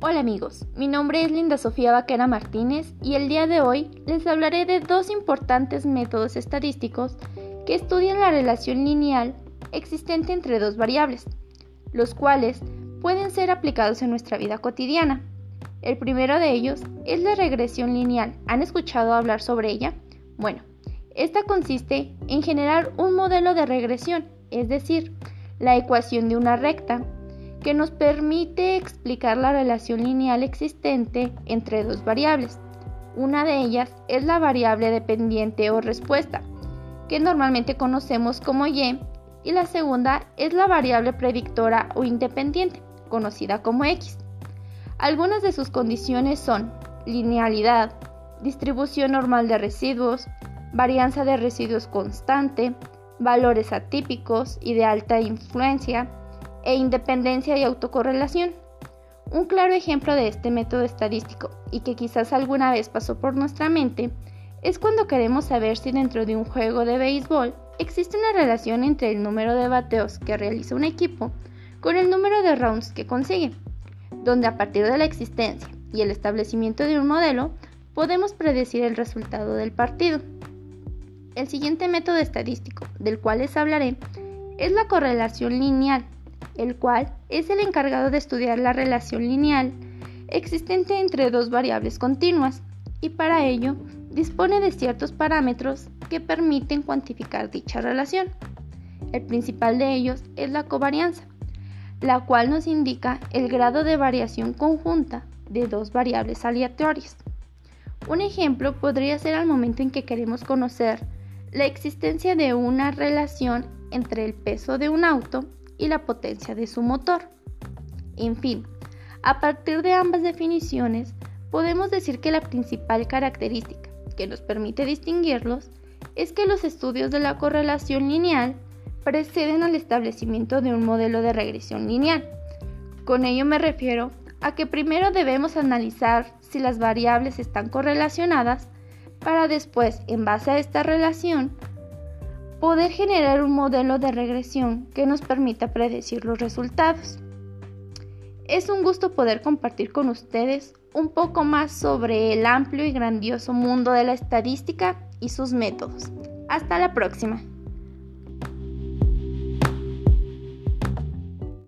Hola amigos, mi nombre es Linda Sofía Vaquera Martínez y el día de hoy les hablaré de dos importantes métodos estadísticos que estudian la relación lineal existente entre dos variables, los cuales pueden ser aplicados en nuestra vida cotidiana. El primero de ellos es la regresión lineal. ¿Han escuchado hablar sobre ella? Bueno, esta consiste en generar un modelo de regresión, es decir, la ecuación de una recta que nos permite explicar la relación lineal existente entre dos variables. Una de ellas es la variable dependiente o respuesta, que normalmente conocemos como y, y la segunda es la variable predictora o independiente, conocida como x. Algunas de sus condiciones son linealidad, distribución normal de residuos, varianza de residuos constante, valores atípicos y de alta influencia, e independencia y autocorrelación. Un claro ejemplo de este método estadístico y que quizás alguna vez pasó por nuestra mente es cuando queremos saber si dentro de un juego de béisbol existe una relación entre el número de bateos que realiza un equipo con el número de rounds que consigue, donde a partir de la existencia y el establecimiento de un modelo podemos predecir el resultado del partido. El siguiente método estadístico del cual les hablaré es la correlación lineal el cual es el encargado de estudiar la relación lineal existente entre dos variables continuas y para ello dispone de ciertos parámetros que permiten cuantificar dicha relación. El principal de ellos es la covarianza, la cual nos indica el grado de variación conjunta de dos variables aleatorias. Un ejemplo podría ser al momento en que queremos conocer la existencia de una relación entre el peso de un auto y la potencia de su motor. En fin, a partir de ambas definiciones, podemos decir que la principal característica que nos permite distinguirlos es que los estudios de la correlación lineal preceden al establecimiento de un modelo de regresión lineal. Con ello me refiero a que primero debemos analizar si las variables están correlacionadas para después, en base a esta relación, poder generar un modelo de regresión que nos permita predecir los resultados. Es un gusto poder compartir con ustedes un poco más sobre el amplio y grandioso mundo de la estadística y sus métodos. Hasta la próxima.